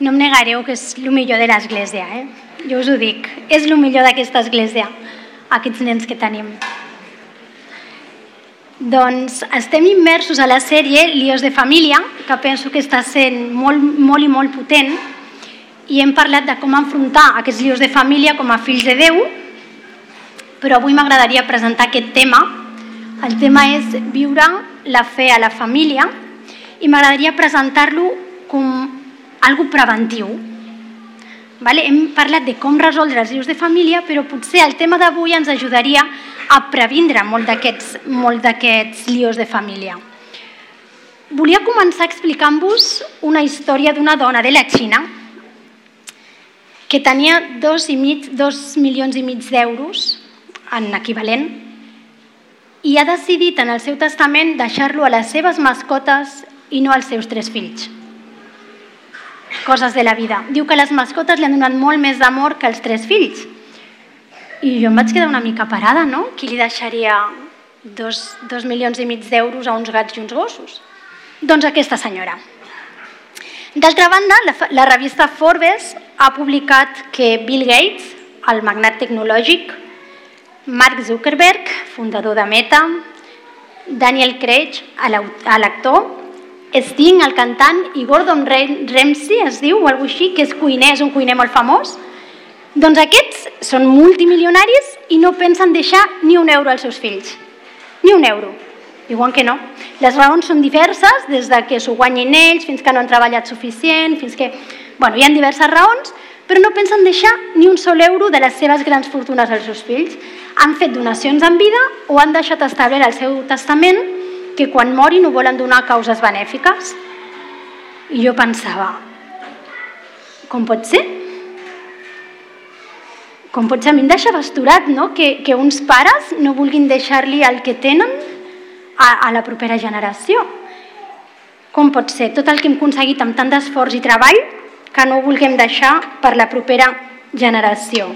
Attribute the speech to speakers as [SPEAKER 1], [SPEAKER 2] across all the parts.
[SPEAKER 1] no em negareu que és el millor de l'església, eh? Jo us ho dic, és el millor d'aquesta església, aquests nens que tenim. Doncs estem immersos a la sèrie Lios de Família, que penso que està sent molt, molt i molt potent, i hem parlat de com enfrontar aquests lios de família com a fills de Déu, però avui m'agradaria presentar aquest tema. El tema és viure la fe a la família i m'agradaria presentar-lo com algo preventiu. Vale? Hem parlat de com resoldre els lios de família, però potser el tema d'avui ens ajudaria a previndre molt d'aquests molt lios de família. Volia començar explicant-vos una història d'una dona de la Xina que tenia dos, i mig, dos milions i mig d'euros en equivalent i ha decidit en el seu testament deixar-lo a les seves mascotes i no als seus tres fills. Coses de la vida. Diu que les mascotes li han donat molt més d'amor que els tres fills. I jo em vaig quedar una mica parada, no? Qui li deixaria dos, dos milions i mig d'euros a uns gats i uns gossos? Doncs aquesta senyora. D'altra banda, la, la revista Forbes ha publicat que Bill Gates, el magnat tecnològic, Mark Zuckerberg, fundador de Meta, Daniel Craig, l'actor, Sting, el cantant, i Gordon Ramsay, es diu, o alguna així, que és cuiner, és un cuiner molt famós, doncs aquests són multimilionaris i no pensen deixar ni un euro als seus fills. Ni un euro. Igual que no. Les raons són diverses, des de que s'ho guanyin ells, fins que no han treballat suficient, fins que... Bueno, hi ha diverses raons, però no pensen deixar ni un sol euro de les seves grans fortunes als seus fills. Han fet donacions en vida o han deixat establert al seu testament que quan morin ho volen donar a causes benèfiques. I jo pensava, com pot ser? Com pot ser? A mi em deixa basturat, no?, que, que uns pares no vulguin deixar-li el que tenen a, a la propera generació. Com pot ser tot el que hem aconseguit amb tant d'esforç i treball que no ho vulguem deixar per la propera generació?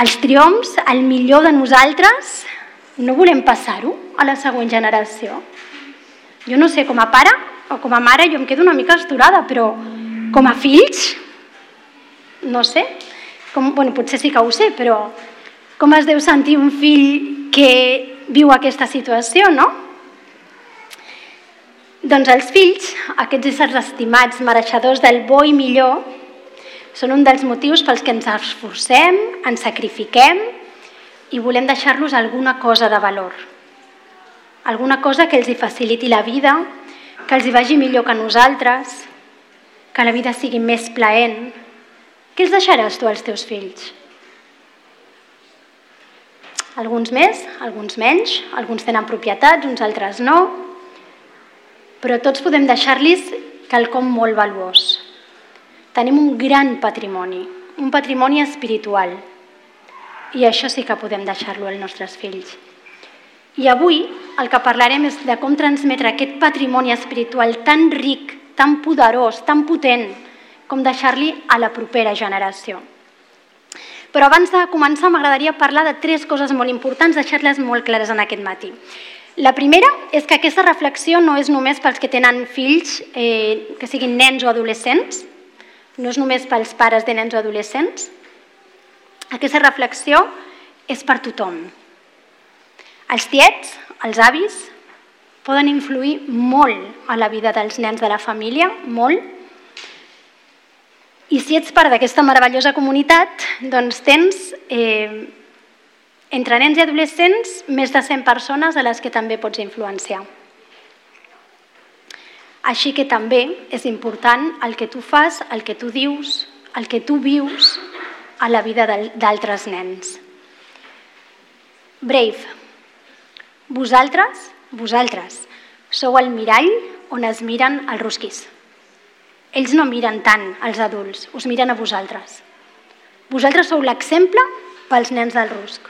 [SPEAKER 1] Els triomfs, el millor de nosaltres, no volem passar-ho a la següent generació. Jo no sé, com a pare o com a mare jo em quedo una mica esturada, però com a fills, no sé, com, bueno, potser sí que ho sé, però com es deu sentir un fill que viu aquesta situació, no? Doncs els fills, aquests éssers estimats, mereixedors del bo i millor, són un dels motius pels que ens esforcem, ens sacrifiquem i volem deixar-los alguna cosa de valor. Alguna cosa que els hi faciliti la vida, que els hi vagi millor que nosaltres, que la vida sigui més plaent. Què els deixaràs tu als teus fills? Alguns més, alguns menys, alguns tenen propietats, uns altres no, però tots podem deixar-los quelcom molt valuós. Tenim un gran patrimoni, un patrimoni espiritual, i això sí que podem deixar-lo als nostres fills. I avui el que parlarem és de com transmetre aquest patrimoni espiritual tan ric, tan poderós, tan potent, com deixar-li a la propera generació. Però abans de començar m'agradaria parlar de tres coses molt importants, deixar-les molt clares en aquest matí. La primera és que aquesta reflexió no és només pels que tenen fills, eh, que siguin nens o adolescents, no és només pels pares de nens o adolescents. Aquesta reflexió és per tothom. Els tiets, els avis, poden influir molt a la vida dels nens de la família, molt, i si ets part d'aquesta meravellosa comunitat, doncs tens eh, entre nens i adolescents més de 100 persones a les que també pots influenciar. Així que també és important el que tu fas, el que tu dius, el que tu vius a la vida d'altres nens. Brave. Vosaltres, vosaltres, sou el mirall on es miren els rusquis. Ells no miren tant als adults, us miren a vosaltres. Vosaltres sou l'exemple pels nens del rusc.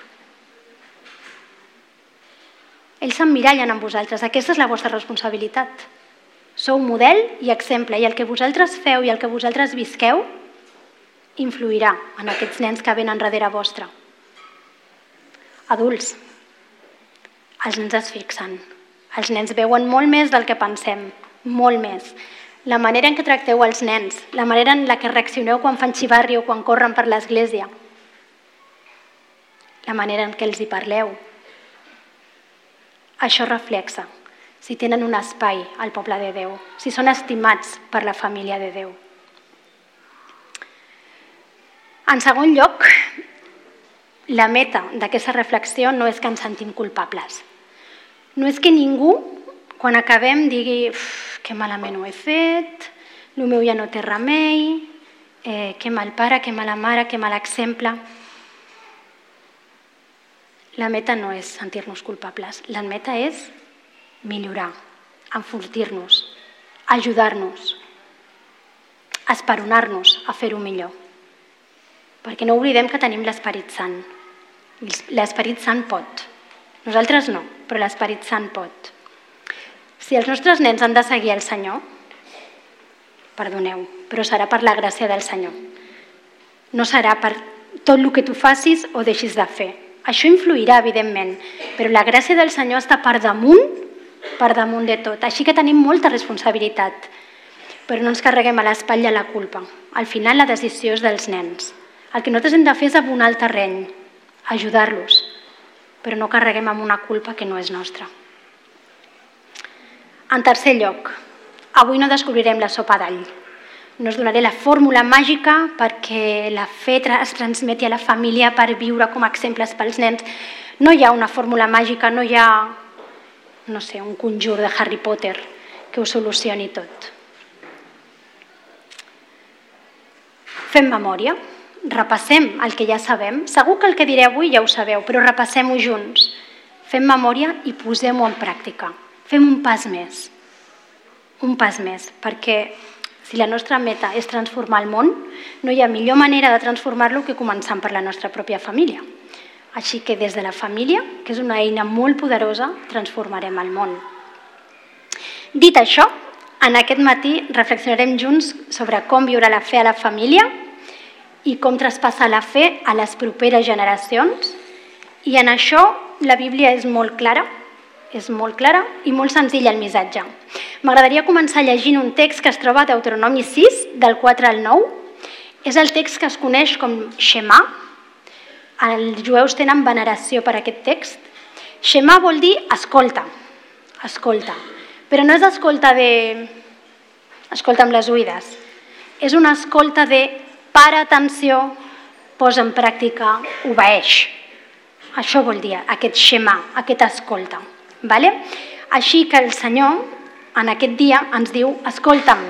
[SPEAKER 1] Ells s'emmirallen amb vosaltres, aquesta és la vostra responsabilitat. Sou model i exemple, i el que vosaltres feu i el que vosaltres visqueu influirà en aquests nens que venen darrere vostre. Adults, els nens es fixen. Els nens veuen molt més del que pensem, molt més. la manera en què tracteu els nens, la manera en la que reaccioneu quan fan xivarri o quan corren per l'església, la manera en què els hi parleu. Això reflexa si tenen un espai al poble de Déu, si són estimats per la família de Déu. En segon lloc, la meta d'aquesta reflexió no és que ens sentim culpables. No és que ningú, quan acabem, digui que malament ho he fet, el meu ja no té remei, eh, que mal pare, que mala mare, que mal exemple. La meta no és sentir-nos culpables, la meta és millorar, enfortir-nos, ajudar-nos, esperonar-nos a fer-ho millor. Perquè no oblidem que tenim l'Esperit Sant. L'Esperit Sant pot. Nosaltres no, però l'Esperit Sant pot. Si els nostres nens han de seguir el Senyor, perdoneu, però serà per la gràcia del Senyor. No serà per tot el que tu facis o deixis de fer. Això influirà, evidentment, però la gràcia del Senyor està per damunt, per damunt de tot. Així que tenim molta responsabilitat, però no ens carreguem a l'espatlla la culpa. Al final la decisió és dels nens. El que nosaltres hem de fer és abonar el terreny, ajudar-los, però no carreguem amb una culpa que no és nostra. En tercer lloc, avui no descobrirem la sopa d'all. No us donaré la fórmula màgica perquè la fe es transmeti a la família per viure com a exemples pels nens. No hi ha una fórmula màgica, no hi ha no sé, un conjur de Harry Potter que ho solucioni tot. Fem memòria, repassem el que ja sabem. Segur que el que diré avui ja ho sabeu, però repassem-ho junts. Fem memòria i posem-ho en pràctica. Fem un pas més. Un pas més, perquè si la nostra meta és transformar el món, no hi ha millor manera de transformar-lo que començant per la nostra pròpia família. Així que des de la família, que és una eina molt poderosa, transformarem el món. Dit això, en aquest matí reflexionarem junts sobre com viure la fe a la família i com traspassar la fe a les properes generacions. I en això la Bíblia és molt clara és molt clara i molt senzilla el missatge. M'agradaria començar llegint un text que es troba a Deuteronomi 6, del 4 al 9. És el text que es coneix com Shema. Els jueus tenen veneració per aquest text. Shema vol dir escolta, escolta. Però no és escolta de... escolta amb les oïdes. És una escolta de para atenció, posa en pràctica, obeeix. Això vol dir aquest Shema, aquest escolta. Vale? Així que el Senyor en aquest dia ens diu, escolta'm,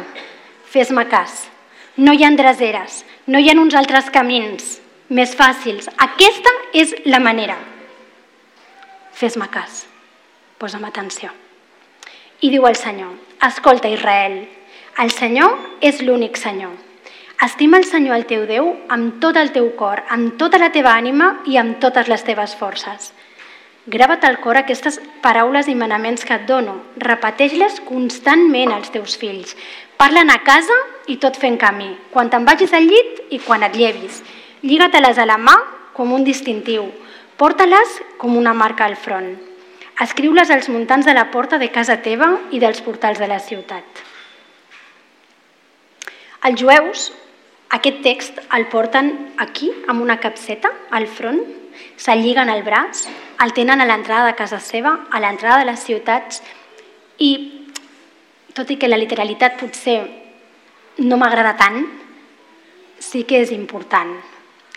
[SPEAKER 1] fes-me cas, no hi ha dreseres, no hi ha uns altres camins més fàcils. Aquesta és la manera. Fes-me cas, posa'm atenció. I diu el Senyor, escolta Israel, el Senyor és l'únic Senyor. Estima el Senyor el teu Déu amb tot el teu cor, amb tota la teva ànima i amb totes les teves forces. Grava't al cor aquestes paraules i manaments que et dono. Repeteix-les constantment als teus fills. Parlen a casa i tot fent camí, quan te'n vagis al llit i quan et llevis. Lliga-te-les a la mà com un distintiu. Porta-les com una marca al front. Escriu-les als muntants de la porta de casa teva i dels portals de la ciutat. Els jueus aquest text el porten aquí, amb una capseta, al front, se'l lliguen al braç el tenen a l'entrada de casa seva, a l'entrada de les ciutats i tot i que la literalitat potser no m'agrada tant, sí que és important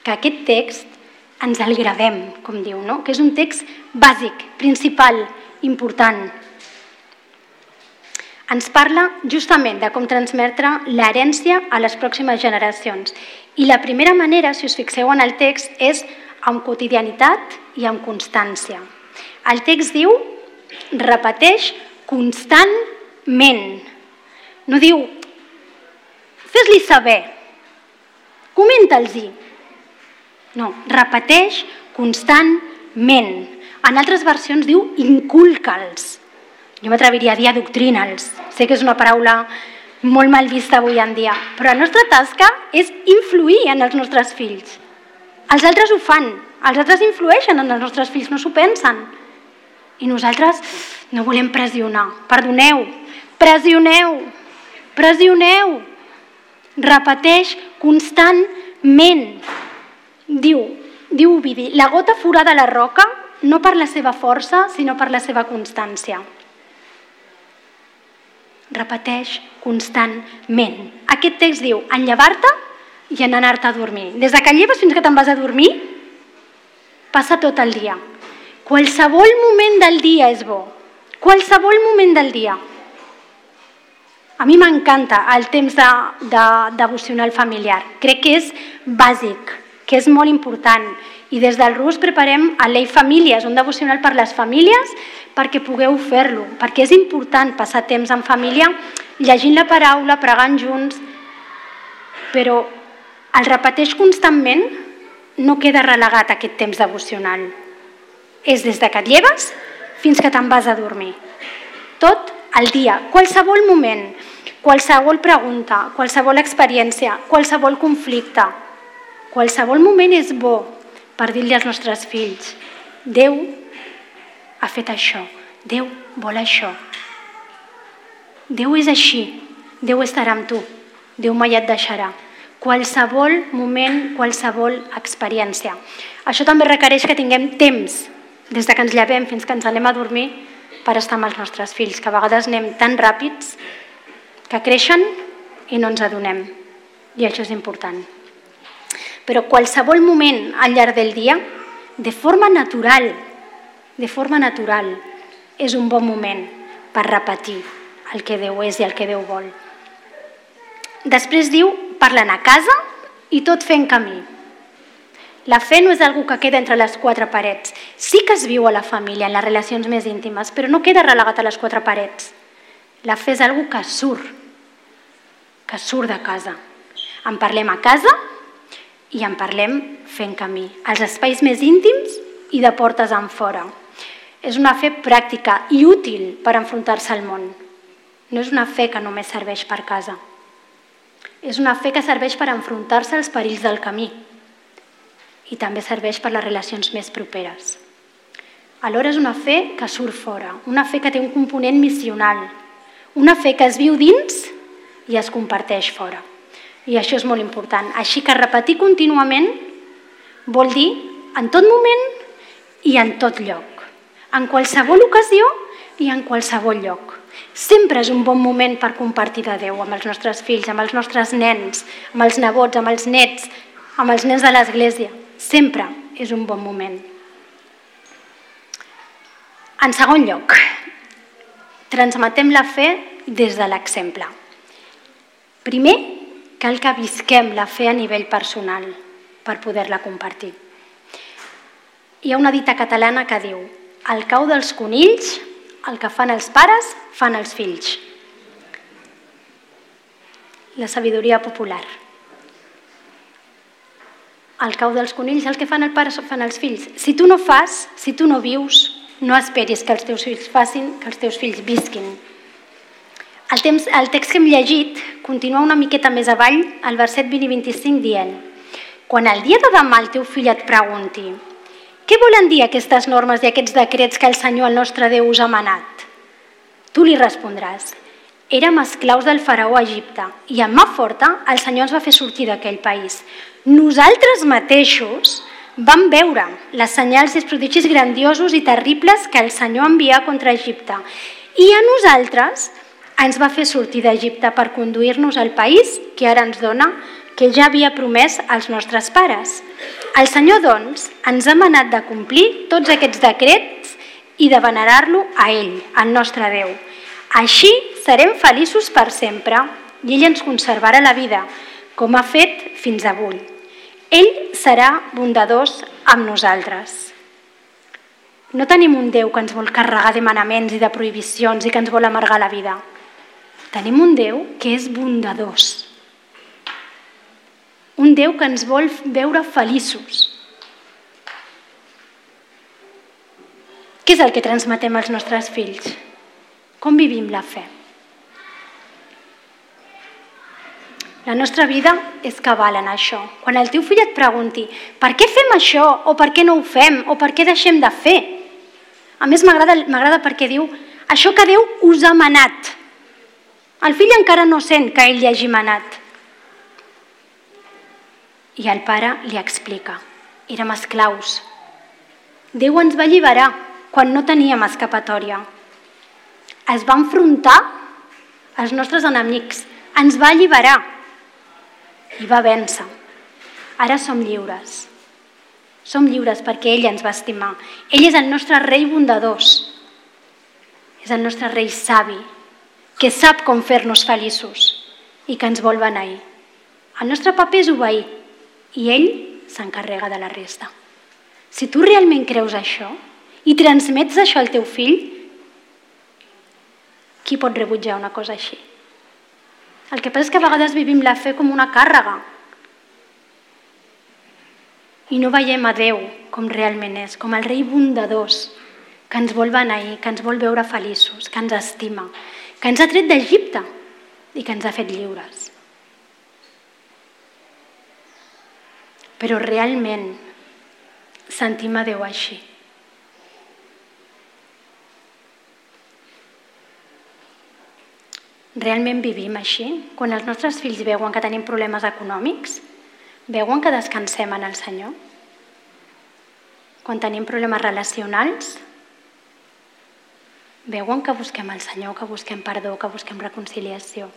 [SPEAKER 1] que aquest text ens el gravem, com diu, no? que és un text bàsic, principal, important. Ens parla justament de com transmetre l'herència a les pròximes generacions. I la primera manera, si us fixeu en el text, és amb quotidianitat i amb constància. El text diu, repeteix constantment. No diu, fes-li saber, comenta'ls-hi. No, repeteix constantment. En altres versions diu inculca'ls. Jo m'atreviria a dir adoctrina'ls. Sé que és una paraula molt mal vista avui en dia, però la nostra tasca és influir en els nostres fills els altres ho fan, els altres influeixen en els nostres fills, no s'ho pensen. I nosaltres no volem pressionar. Perdoneu, pressioneu. pressioneu, repeteix constantment. Diu, diu Ovidi, la gota forada a la roca no per la seva força, sinó per la seva constància. Repeteix constantment. Aquest text diu, en llevar-te i en anar-te a dormir. Des de que lleves fins que te'n vas a dormir, passa tot el dia. Qualsevol moment del dia és bo. Qualsevol moment del dia. A mi m'encanta el temps de, de devocional familiar. Crec que és bàsic, que és molt important. I des del RUS preparem a Lei Famílies, un devocional per les famílies, perquè pugueu fer-lo, perquè és important passar temps en família llegint la paraula, pregant junts, però el repeteix constantment no queda relegat aquest temps devocional. És des de que et lleves fins que te'n vas a dormir. Tot el dia, qualsevol moment, qualsevol pregunta, qualsevol experiència, qualsevol conflicte, qualsevol moment és bo per dir-li als nostres fills Déu ha fet això, Déu vol això. Déu és així, Déu estarà amb tu, Déu mai et deixarà qualsevol moment, qualsevol experiència. Això també requereix que tinguem temps, des de que ens llevem fins que ens anem a dormir, per estar amb els nostres fills, que a vegades anem tan ràpids que creixen i no ens adonem. I això és important. Però qualsevol moment al llarg del dia, de forma natural, de forma natural, és un bon moment per repetir el que Déu és i el que Déu vol. Després diu, parlen a casa i tot fent camí. La fe no és algú que queda entre les quatre parets. Sí que es viu a la família, en les relacions més íntimes, però no queda relegat a les quatre parets. La fe és algú que surt, que surt de casa. En parlem a casa i en parlem fent camí. Als espais més íntims i de portes en fora. És una fe pràctica i útil per enfrontar-se al món. No és una fe que només serveix per casa. És una fe que serveix per enfrontar-se als perills del camí i també serveix per les relacions més properes. Alhora és una fe que surt fora, una fe que té un component missional, una fe que es viu dins i es comparteix fora. I això és molt important. Així que repetir contínuament vol dir en tot moment i en tot lloc, en qualsevol ocasió i en qualsevol lloc. Sempre és un bon moment per compartir de Déu amb els nostres fills, amb els nostres nens, amb els nebots, amb els nets, amb els nens de l'església. Sempre és un bon moment. En segon lloc, transmetem la fe des de l'exemple. Primer, cal que visquem la fe a nivell personal per poder-la compartir. Hi ha una dita catalana que diu el cau dels conills el que fan els pares, fan els fills. La sabidoria popular. El cau dels conills, el que fan els pares, fan els fills. Si tu no fas, si tu no vius, no esperis que els teus fills facin, que els teus fills visquin. El, temps, el text que hem llegit continua una miqueta més avall, al verset 20 i 25, dient Quan el dia de demà el teu fill et pregunti què volen dir aquestes normes i aquests decrets que el Senyor, el nostre Déu, us ha manat? Tu li respondràs, érem esclaus del faraó a Egipte i amb mà forta el Senyor ens va fer sortir d'aquell país. Nosaltres mateixos vam veure les senyals i els prodigis grandiosos i terribles que el Senyor envià contra Egipte i a nosaltres ens va fer sortir d'Egipte per conduir-nos al país que ara ens dona que ja havia promès als nostres pares. El Senyor, doncs, ens ha manat de complir tots aquests decrets i de venerar-lo a ell, el nostre Déu. Així serem feliços per sempre i ell ens conservarà la vida, com ha fet fins avui. Ell serà bondadós amb nosaltres. No tenim un Déu que ens vol carregar de manaments i de prohibicions i que ens vol amargar la vida. Tenim un Déu que és bondadós, un Déu que ens vol veure feliços. Què és el que transmetem als nostres fills? Com vivim la fe? La nostra vida és cabal en això. Quan el teu fill et pregunti per què fem això o per què no ho fem o per què deixem de fer, a més m'agrada perquè diu això que Déu us ha manat. El fill encara no sent que ell li hagi manat. I el pare li explica. Érem esclaus. Déu ens va alliberar quan no teníem escapatòria. Es va enfrontar als nostres enemics. Ens va alliberar i va vèncer. Ara som lliures. Som lliures perquè ell ens va estimar. Ell és el nostre rei bondadós. És el nostre rei savi, que sap com fer-nos feliços i que ens vol beneir. El nostre paper és obeir i ell s'encarrega de la resta. Si tu realment creus això i transmets això al teu fill, qui pot rebutjar una cosa així? El que passa és que a vegades vivim la fe com una càrrega i no veiem a Déu com realment és, com el rei bondadós, que ens vol beneir, que ens vol veure feliços, que ens estima, que ens ha tret d'Egipte i que ens ha fet lliures. Però realment sentim a Déu així. Realment vivim així? Quan els nostres fills veuen que tenim problemes econòmics, veuen que descansem en el Senyor? Quan tenim problemes relacionals, veuen que busquem el Senyor, que busquem perdó, que busquem reconciliació.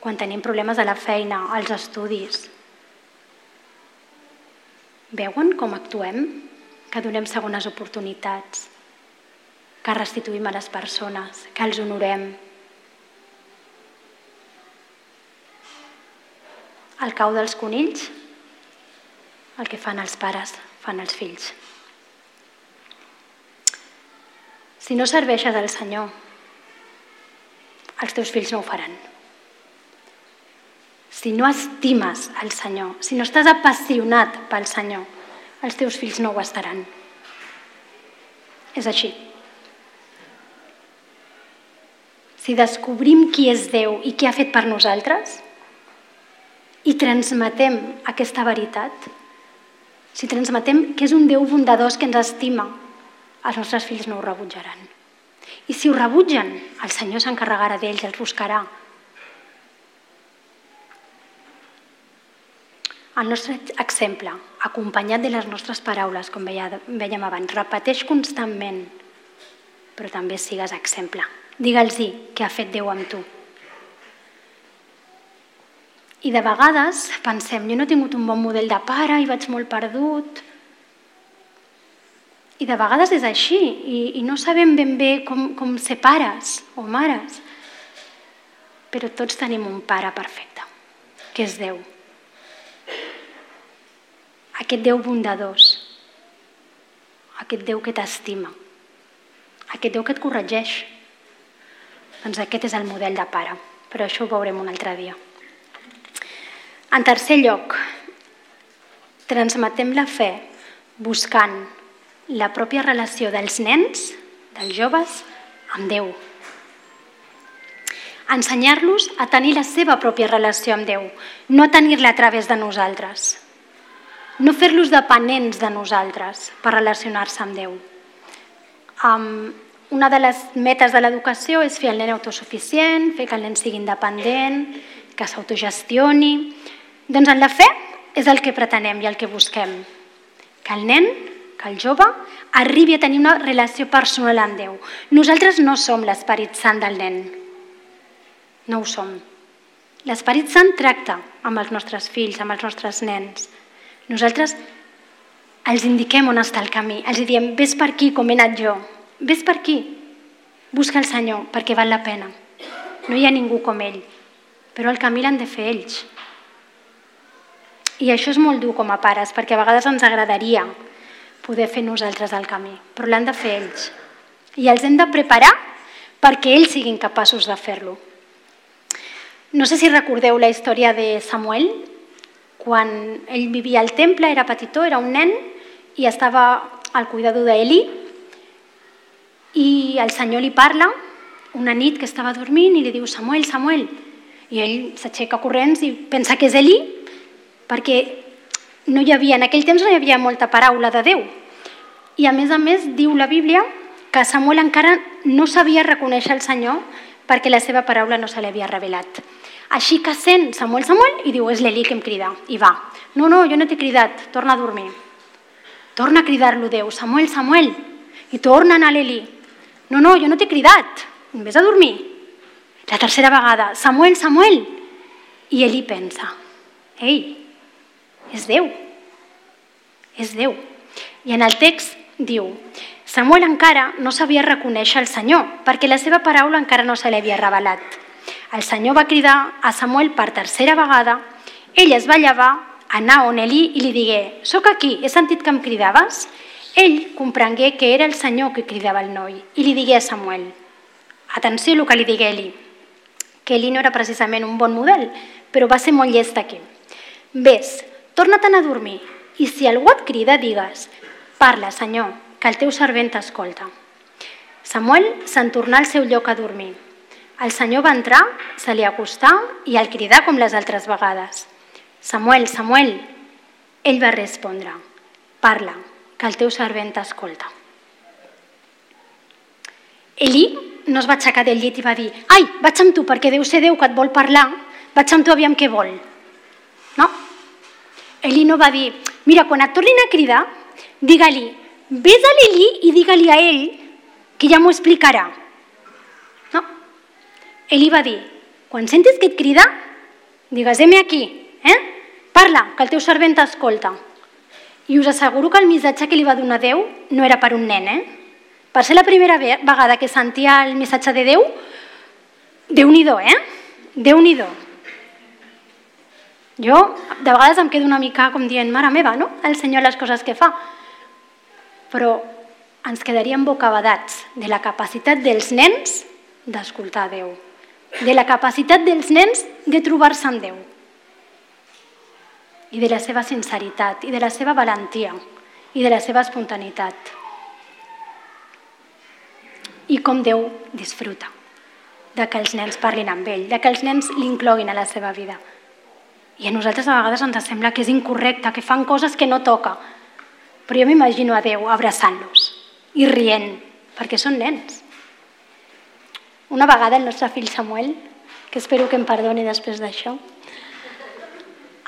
[SPEAKER 1] Quan tenim problemes a la feina, als estudis, veuen com actuem, que donem segones oportunitats, que restituïm a les persones, que els honorem, el cau dels conills, el que fan els pares, fan els fills. Si no serveixes al Senyor, els teus fills no ho faran. Si no estimes el Senyor, si no estàs apassionat pel Senyor, els teus fills no ho estaran. És així. Si descobrim qui és Déu i què ha fet per nosaltres, i transmetem aquesta veritat, si transmetem que és un Déu bondadós que ens estima, els nostres fills no ho rebutjaran. I si ho rebutgen, el Senyor s'encarregarà d'ells, els buscarà. El nostre exemple, acompanyat de les nostres paraules, com vèiem abans, repeteix constantment, però també sigues exemple. Digue'ls què ha fet Déu amb tu. I de vegades pensem, jo no he tingut un bon model de pare i vaig molt perdut. I de vegades és així i, i no sabem ben bé com, com ser pares o mares. Però tots tenim un pare perfecte, que és Déu. Aquest Déu bondadós, aquest Déu que t'estima, aquest Déu que et corregeix. Doncs aquest és el model de pare, però això ho veurem un altre dia. En tercer lloc, transmetem la fe buscant la pròpia relació dels nens, dels joves, amb Déu. Ensenyar-los a tenir la seva pròpia relació amb Déu, no tenir-la a través de nosaltres. No fer-los dependents de nosaltres per relacionar-se amb Déu. Um, una de les metes de l'educació és fer el nen autosuficient, fer que el nen sigui independent, que s'autogestioni, doncs en la fe és el que pretenem i el que busquem. Que el nen, que el jove, arribi a tenir una relació personal amb Déu. Nosaltres no som l'Esperit Sant del nen. No ho som. L'Esperit Sant tracta amb els nostres fills, amb els nostres nens. Nosaltres els indiquem on està el camí. Els diem, vés per aquí com he anat jo. Vés per aquí. Busca el Senyor perquè val la pena. No hi ha ningú com ell. Però el camí l'han de fer ells. I això és molt dur com a pares, perquè a vegades ens agradaria poder fer nosaltres el camí, però l'han de fer ells. I els hem de preparar perquè ells siguin capaços de fer-lo. No sé si recordeu la història de Samuel, quan ell vivia al temple, era petitó, era un nen, i estava al cuidador d'Eli, i el Senyor li parla una nit que estava dormint i li diu Samuel, Samuel, i ell s'aixeca corrents i pensa que és Eli perquè no hi havia, en aquell temps no hi havia molta paraula de Déu. I a més a més diu la Bíblia que Samuel encara no sabia reconèixer el Senyor perquè la seva paraula no se li havia revelat. Així que sent Samuel, Samuel, i diu, és l'Eli que em crida. I va. No, no, jo no t'he cridat, torna a dormir. Torna a cridar-lo Déu, Samuel, Samuel. I torna a anar l'Eli. No, no, jo no t'he cridat, vés a dormir. La tercera vegada, Samuel, Samuel. I Eli pensa, ei, és Déu, és Déu. I en el text diu, Samuel encara no sabia reconèixer el Senyor, perquè la seva paraula encara no se li havia revelat. El Senyor va cridar a Samuel per tercera vegada, ell es va llevar, anar on Eli i li digué, «Soc aquí, he sentit que em cridaves?» Ell comprengué que era el Senyor que cridava el noi i li digué a Samuel, atenció el que li digué Eli, que Eli no era precisament un bon model, però va ser molt llest aquí. Ves, torna-te'n a dormir i si algú et crida, digues, parla, Senyor, que el teu servent t'escolta. Samuel se'n tornà al seu lloc a dormir. El Senyor va entrar, se li acostà i el cridà com les altres vegades. Samuel, Samuel, ell va respondre, parla, que el teu servent t'escolta. Eli no es va aixecar del llit i va dir ai, vaig amb tu perquè deu ser Déu que et vol parlar, vaig amb tu aviam què vol. No. Eli no va dir mira, quan et tornin a cridar, digue-li, vés a l'Eli i digue-li a ell que ja m'ho explicarà. Eli va dir, quan sentis que et crida, digues, heme aquí, eh? parla, que el teu servent t'escolta. I us asseguro que el missatge que li va donar Déu no era per un nen, eh? Per ser la primera vegada que sentia el missatge de Déu, Déu-n'hi-do, eh? Déu-n'hi-do. Jo, de vegades em quedo una mica com dient, mare meva, no? El Senyor les coses que fa. Però ens quedaríem bocabadats de la capacitat dels nens d'escoltar Déu, de la capacitat dels nens de trobar-se amb Déu i de la seva sinceritat i de la seva valentia i de la seva espontaneïtat. I com Déu disfruta de que els nens parlin amb ell, de que els nens l'incloguin a la seva vida. I a nosaltres a vegades ens sembla que és incorrecte, que fan coses que no toca. Però jo m'imagino a Déu abraçant-los i rient, perquè són nens. Una vegada el nostre fill Samuel, que espero que em perdoni després d'això,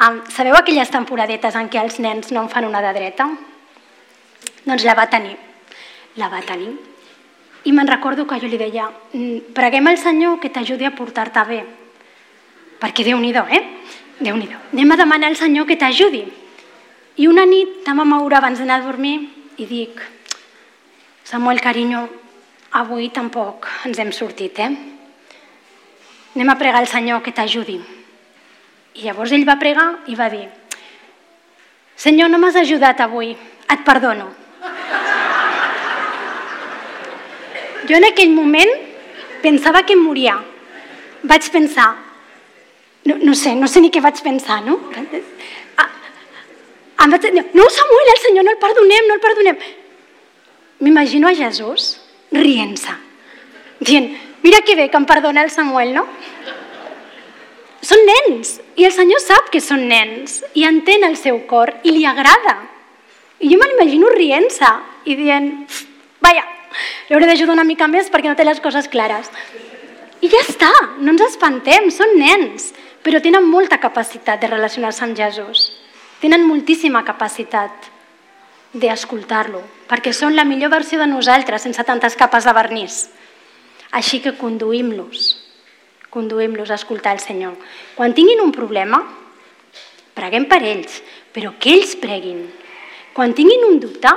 [SPEAKER 1] Um, sabeu aquelles temporadetes en què els nens no en fan una de dreta? Doncs la va tenir. La va tenir. I me'n recordo que jo li deia, mm, preguem al Senyor que t'ajudi a portar-te bé. Perquè Déu-n'hi-do, eh? déu nhi Anem a demanar al Senyor que t'ajudi. I una nit vam moure abans d'anar a dormir i dic, Samuel, carinyo, avui tampoc ens hem sortit, eh? Anem a pregar al Senyor que t'ajudi. I llavors ell va pregar i va dir Senyor, no m'has ajudat avui, et perdono. Jo en aquell moment pensava que em moria. Vaig pensar, no, no sé, no sé ni què vaig pensar, no? Ah, em vaig dir, no, Samuel, el Senyor, no el perdonem, no el perdonem. M'imagino a Jesús rient-se, dient, mira que bé que em perdona el Samuel, no? Són nens i el Senyor sap que són nens i entén el seu cor i li agrada. I jo me l'imagino rient-se i dient, vaja, li hauré d'ajudar una mica més perquè no té les coses clares. I ja està, no ens espantem, són nens, però tenen molta capacitat de relacionar-se amb Jesús. Tenen moltíssima capacitat d'escoltar-lo, perquè són la millor versió de nosaltres sense tantes capes de vernís. Així que conduïm-los conduïm-los a escoltar el Senyor. Quan tinguin un problema, preguem per ells, però que ells preguin. Quan tinguin un dubte,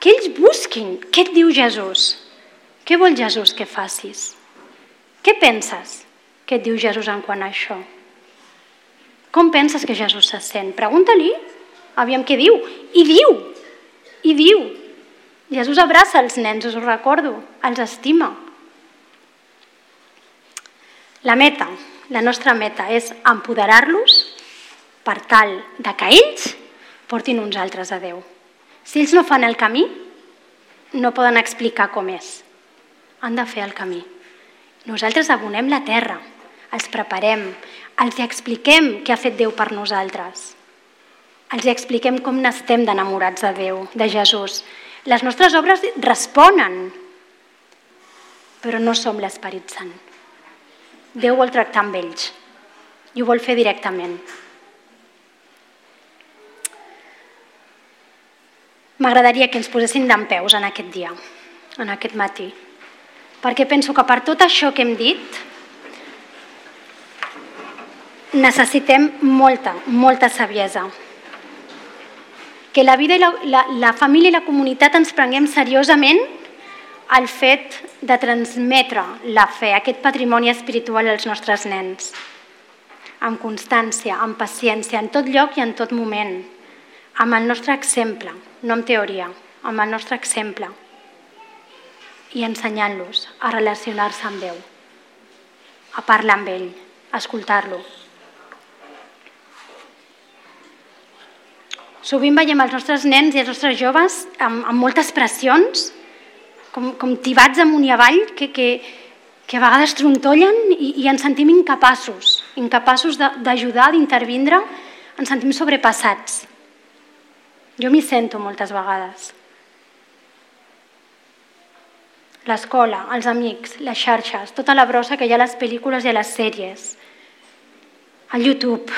[SPEAKER 1] que ells busquin què et diu Jesús. Què vol Jesús que facis? Què penses que et diu Jesús en quant a això? Com penses que Jesús se sent? Pregunta-li, aviam què diu. I diu, i diu. Jesús abraça els nens, us ho recordo, els estima. La meta, la nostra meta és empoderar-los per tal de que ells portin uns altres a Déu. Si ells no fan el camí, no poden explicar com és. Han de fer el camí. Nosaltres abonem la terra, els preparem, els expliquem què ha fet Déu per nosaltres. Els expliquem com n'estem d'enamorats de Déu, de Jesús. Les nostres obres responen, però no som l'Esperit Sant Déu vol tractar amb ells i ho vol fer directament. M'agradaria que ens posessin d'en peus en aquest dia, en aquest matí, perquè penso que per tot això que hem dit necessitem molta, molta saviesa. Que la vida i la, la, la família i la comunitat ens prenguem seriosament el fet de transmetre la fe, aquest patrimoni espiritual als nostres nens, amb constància, amb paciència, en tot lloc i en tot moment, amb el nostre exemple, no amb teoria, amb el nostre exemple, i ensenyant-los a relacionar-se amb Déu, a parlar amb ell, a escoltar-lo. Sovint veiem els nostres nens i els nostres joves amb, amb moltes pressions, com, com tibats amunt i avall, que, que, que a vegades trontollen i, i ens sentim incapaços, incapaços d'ajudar, d'intervindre, ens sentim sobrepassats. Jo m'hi sento moltes vegades. L'escola, els amics, les xarxes, tota la brossa que hi ha a les pel·lícules i a les sèries, el YouTube,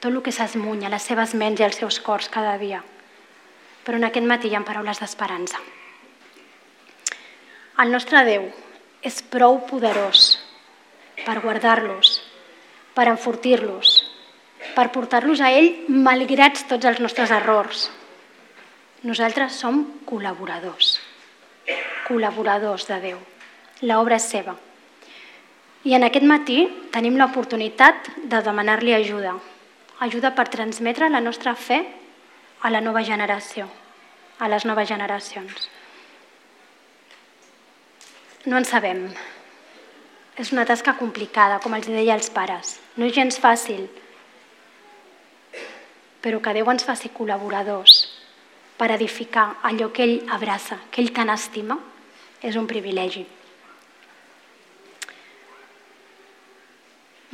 [SPEAKER 1] tot el que s'esmunya, les seves ments i els seus cors cada dia. Però en aquest matí hi ha paraules d'esperança. El nostre Déu és prou poderós per guardar-los, per enfortir-los, per portar-los a ell malgrats tots els nostres errors. Nosaltres som col·laboradors, col·laboradors de Déu. L'obra és seva. I en aquest matí tenim l'oportunitat de demanar-li ajuda, ajuda per transmetre la nostra fe a la nova generació, a les noves generacions. No en sabem. És una tasca complicada, com els deia als pares. No és gens fàcil, però que Déu ens faci col·laboradors per edificar allò que ell abraça, que ell tant estima, és un privilegi.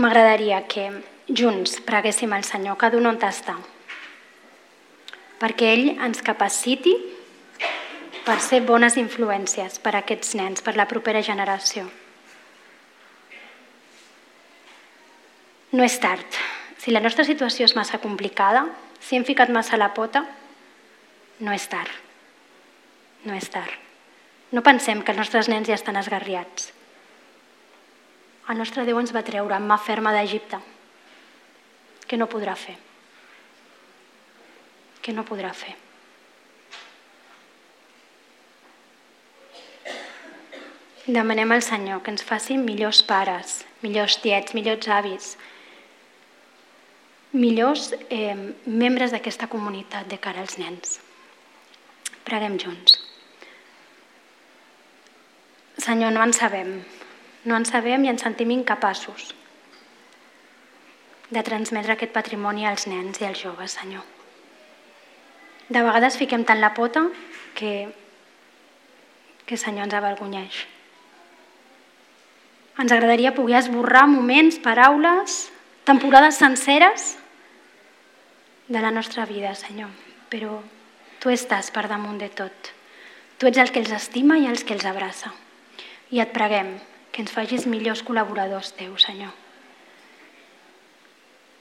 [SPEAKER 1] M'agradaria que junts preguéssim al Senyor, cada un on està, perquè ell ens capaciti per ser bones influències per a aquests nens, per la propera generació. No és tard. Si la nostra situació és massa complicada, si hem ficat massa la pota, no és tard. No és tard. No pensem que els nostres nens ja estan esgarriats. El nostre Déu ens va treure amb mà ferma d'Egipte que no podrà fer. Que no podrà fer. Demanem al Senyor que ens faci millors pares, millors tiets, millors avis, millors eh, membres d'aquesta comunitat de cara als nens. Preguem junts. Senyor, no en sabem, no en sabem i ens sentim incapaços de transmetre aquest patrimoni als nens i als joves, Senyor. De vegades fiquem tant la pota que, que Senyor, ens avergonyeix. Ens agradaria poder esborrar moments, paraules, temporades senceres de la nostra vida, Senyor, però tu estàs per damunt de tot. Tu ets el que els estima i els que els abraça. I et preguem que ens facis millors col·laboradors teus, Senyor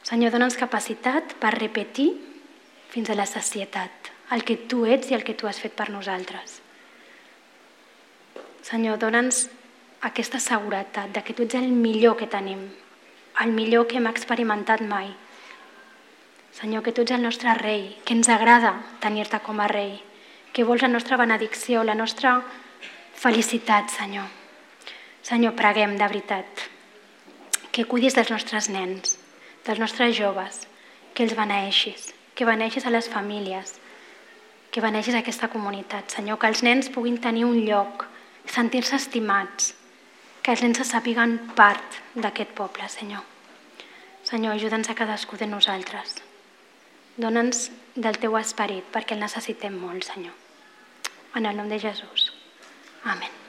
[SPEAKER 1] Senyor, dona'ns capacitat per repetir fins a la sacietat el que tu ets i el que tu has fet per nosaltres. Senyor, dona'ns aquesta seguretat de que tu ets el millor que tenim, el millor que hem experimentat mai. Senyor, que tu ets el nostre rei, que ens agrada tenir-te com a rei, que vols la nostra benedicció, la nostra felicitat, Senyor. Senyor, preguem de veritat que cuidis dels nostres nens, dels nostres joves, que els beneixis, que beneixis a les famílies, que beneixis aquesta comunitat. Senyor, que els nens puguin tenir un lloc, sentir-se estimats, que els nens se sàpiguen part d'aquest poble, Senyor. Senyor, ajuda'ns a cadascú de nosaltres. Dóna'ns del teu esperit, perquè el necessitem molt, Senyor. En el nom de Jesús. Amén.